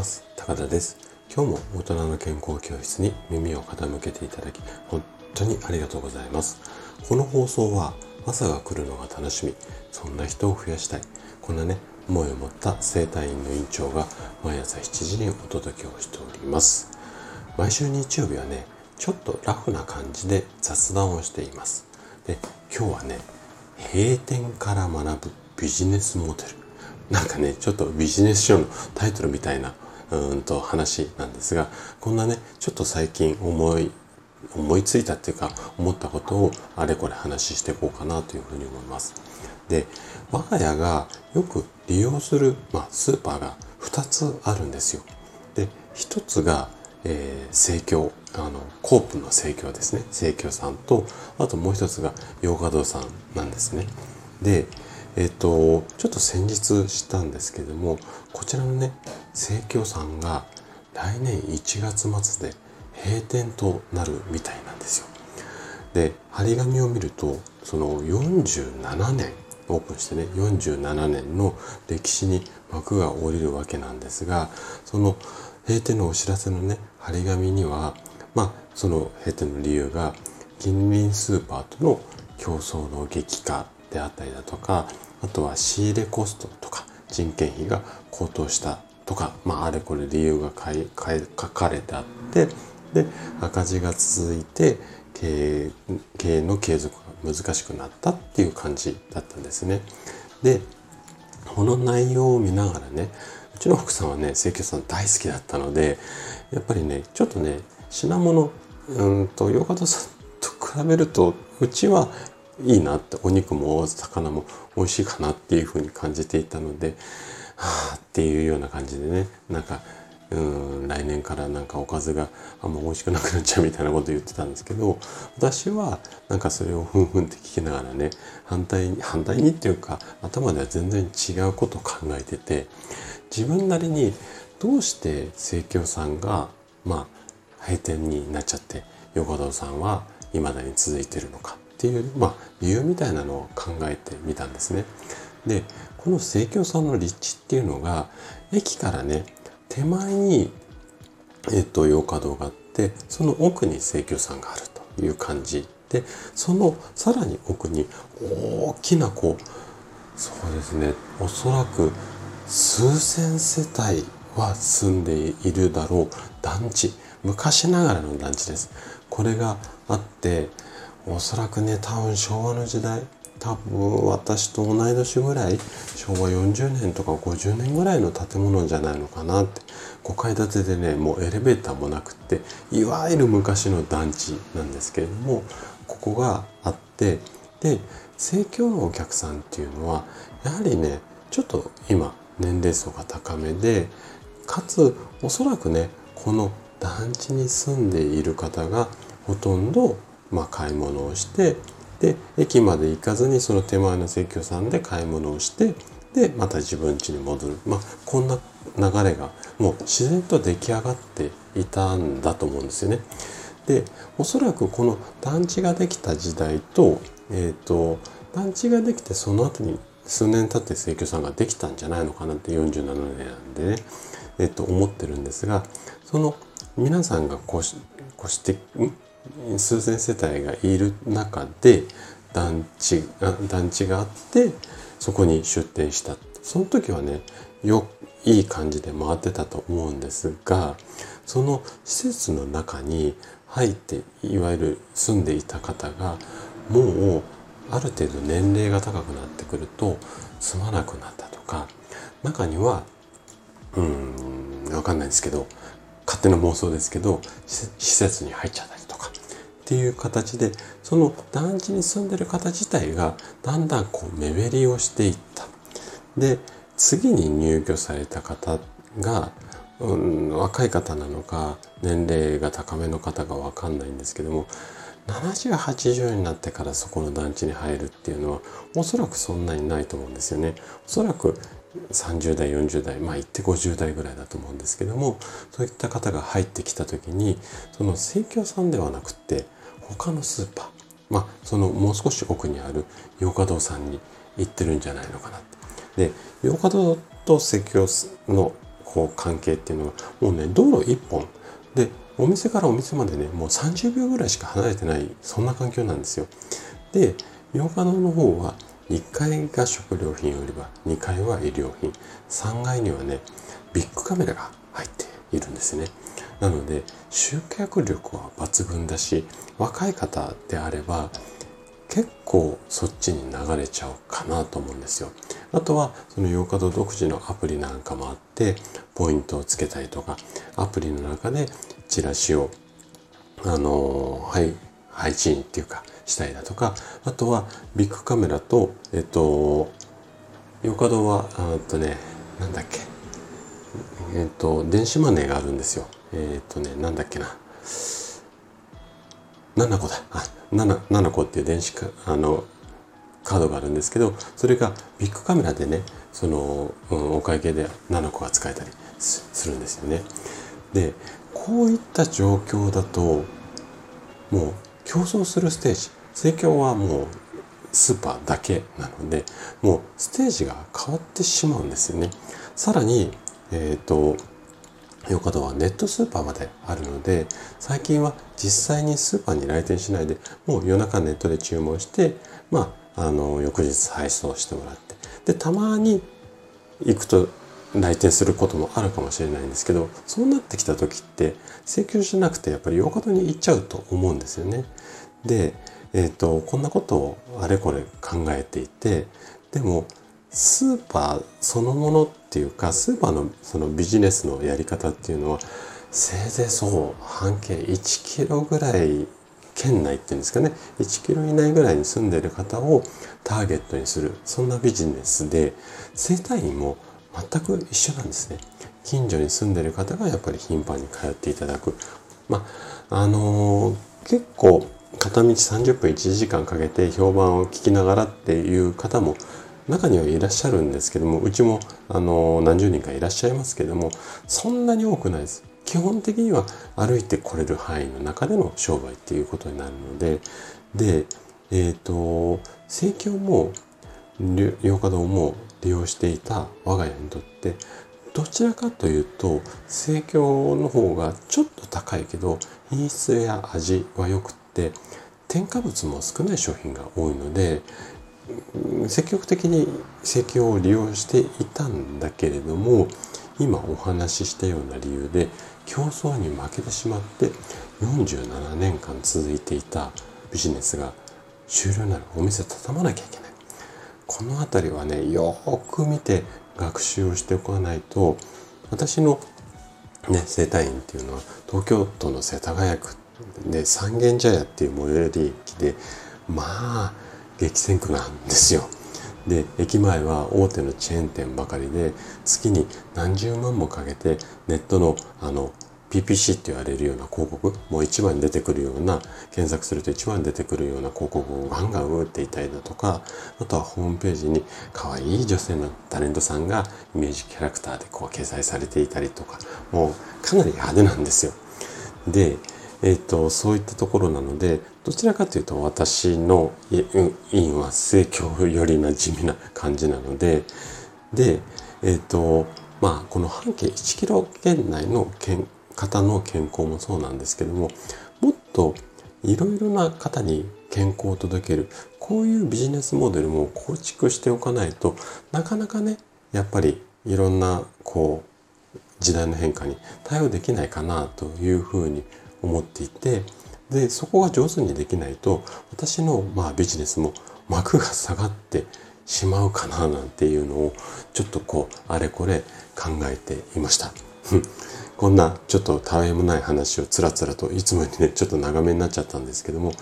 ます。高田です。今日も大人の健康教室に耳を傾けていただき本当にありがとうございます。この放送は朝が来るのが楽しみ。そんな人を増やしたい。こんなね思いを持った生体院の院長が毎朝7時にお届けをしております。毎週日曜日はねちょっとラフな感じで雑談をしています。で今日はね閉店から学ぶビジネスモデル。なんかねちょっとビジネス書のタイトルみたいなうんと話なんですがこんなねちょっと最近思い思いついたっていうか思ったことをあれこれ話していこうかなというふうに思います。で我が家がよく利用する、まあ、スーパーが2つあるんですよ。で1つが、えー、生協あのコープの生協ですね生協さんとあともう一つが洋華堂さんなんですね。でえっ、と、ちょっと先日したんですけども、こちらのね、生協さんが来年1月末で閉店となるみたいなんですよ。で、張り紙を見ると、その47年、オープンしてね、47年の歴史に幕が下りるわけなんですが、その閉店のお知らせのね、張り紙には、まあ、その閉店の理由が、近隣スーパーとの競争の激化であったりだとかあとは仕入れコストとか人件費が高騰したとか、まあ、あれこれ理由が書かれてあってで赤字が続いて経営の継続が難しくなったっていう感じだったんですね。でこの内容を見ながらねうちの奥さんはね清潔さん大好きだったのでやっぱりねちょっとね品物うんと洋方さんと比べるとうちはいいなってお肉も魚も美味しいかなっていうふうに感じていたのではあっていうような感じでねなんかうん来年からなんかおかずがあんま美味しくなくなっちゃうみたいなこと言ってたんですけど私はなんかそれをふんふんって聞きながらね反対に反対にっていうか頭では全然違うことを考えてて自分なりにどうして生協さんがまあ閉店になっちゃって横田さんは未だに続いてるのかっていう、まあ、理由みたいなのを考えてみたんですね。でこの生協さんの立地っていうのが駅からね手前に、えっと、洋華堂があってその奥に生協さんがあるという感じ。でそのさらに奥に大きなこうそうですねおそらく数千世帯は住んでいるだろう団地。昔ながらの団地です。これがあっておそらくね多分昭和の時代多分私と同い年ぐらい昭和40年とか50年ぐらいの建物じゃないのかなって。5階建てでねもうエレベーターもなくっていわゆる昔の団地なんですけれどもここがあってで盛況のお客さんっていうのはやはりねちょっと今年齢層が高めでかつおそらくねこの団地に住んでいる方がほとんどまあ、買い物をしてで駅まで行かずにその手前の生協さんで買い物をしてでまた自分家に戻る、まあ、こんな流れがもう自然と出来上がっていたんだと思うんですよね。でおそらくこの団地ができた時代と,、えーと、団地ができてその後に数年経って生協さんができたんじゃないのかなって47年なんでね、えー、と思ってるんですがその皆さんがこうしご指摘数千世帯がいる中で団地団地があってそこに出店した。その時はねよいい感じで回ってたと思うんですがその施設の中に入っていわゆる住んでいた方がもうある程度年齢が高くなってくると住まなくなったとか中にはうん分かんないですけど勝手な妄想ですけど施設に入っちゃったっていう形でその団地に住んでる方自体がだんだんこう目減りをしていったで次に入居された方が、うん、若い方なのか年齢が高めの方が分かんないんですけども7080になってからそこの団地に入るっていうのはおそらくそんなにないと思うんですよね。おそらく30代40代まあ言って50代ぐらいだと思うんですけどもそういった方が入ってきた時にその生協さんではなくって他のスーパーまあそのもう少し奥にある洋華堂さんに行ってるんじゃないのかなって。で洋華堂と生協のこう関係っていうのはもうね道路一本。でお店からお店までねもう30秒ぐらいしか離れてないそんな環境なんですよ。で洋華堂の方は1階が食料品売り場2階は衣料品。3階にはねビッグカメラが入っているんですね。なので集客力は抜群だし若い方であれば結構そっちに流れちゃうかなと思うんですよ。あとはそのヨーカド独自のアプリなんかもあってポイントをつけたりとかアプリの中でチラシをあのはい配信っていうかしたりだとかあとはビッグカメラとえっとヨーカドはあとねなんだっけえっと電子マネーがあるんですよえっとねなんだっけな7個だあ 7, 7個っていう電子かあのカードがあるんですけどそれがビッグカメラでねその、うん、お会計で7個が使えたりするんですよね。でこういった状況だともう競争するステージ盛況はもうスーパーだけなのでもうステージが変わってしまうんですよね。さらに、えっ、ー、とヨカドはネットスーパーまであるので最近は実際にスーパーに来店しないでもう夜中ネットで注文してまああの翌日配送してもらってでたまに行くと来店することもあるかもしれないんですけどそうなってきた時って請求しなくてやっぱりヨカドに行っちゃうと思うんですよね。で、えーとこんなことをあれこれ考えていてでもスーパーそのものってっていうかスーパーのそのビジネスのやり方っていうのはせいぜいそう半径1キロぐらい圏内っていうんですかね。1キロ以内ぐらいに住んでる方をターゲットにするそんなビジネスで生体院も全く一緒なんですね。近所に住んでる方がやっぱり頻繁に通っていただく。まああのー、結構片道30分1時間かけて評判を聞きながらっていう方も中にはいらっしゃるんですけどもうちもあの何十人かいらっしゃいますけどもそんなに多くないです。基本的には歩いてこれる範囲の中での商売っていうことになるのででえっ、ー、と生協も洋華堂も利用していた我が家にとってどちらかというと生協の方がちょっと高いけど品質や味は良くって添加物も少ない商品が多いので積極的に石油を利用していたんだけれども今お話ししたような理由で競争に負けてしまって47年間続いていたビジネスが終了なるお店畳まなきゃいけない。この辺りはねよく見て学習をしておかないと私のね生態院っていうのは東京都の世田谷区で三軒茶屋っていう最寄り駅でまあ激戦区なんですよ。で駅前は大手のチェーン店ばかりで月に何十万もかけてネットのあの PPC って言われるような広告もう一番に出てくるような検索すると一番に出てくるような広告をガンガン打っていたりだとかあとはホームページに可愛い女性のタレントさんがイメージキャラクターでこう掲載されていたりとかもうかなり派手なんですよ。でえっ、ー、と、そういったところなので、どちらかというと私の院は正教よりな地味な感じなので、で、えっ、ー、と、まあ、この半径1キロ圏内の方の健康もそうなんですけども、もっといろいろな方に健康を届ける、こういうビジネスモデルも構築しておかないとなかなかね、やっぱりいろんな、こう、時代の変化に対応できないかなというふうに思っていてでそこが上手にできないと私のまあビジネスも幕が下がってしまうかななんていうのをちょっとこうあれこれ考えていました。こんなちょっとたわいもない話をつらつらといつもよりねちょっと長めになっちゃったんですけども、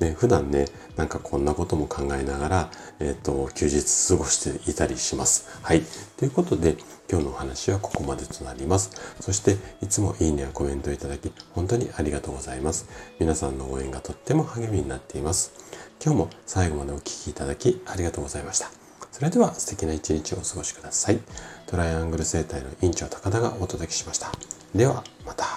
ね、普段ねなんかこんなことも考えながら、えっ、ー、と休日過ごしていたりします。はい。ということで今日のお話はここまでとなります。そしていつもいいねやコメントいただき本当にありがとうございます。皆さんの応援がとっても励みになっています。今日も最後までお聴きいただきありがとうございました。それでは素敵な一日をお過ごしください。トライアングル生態の院長高田がお届けしました。ではまた。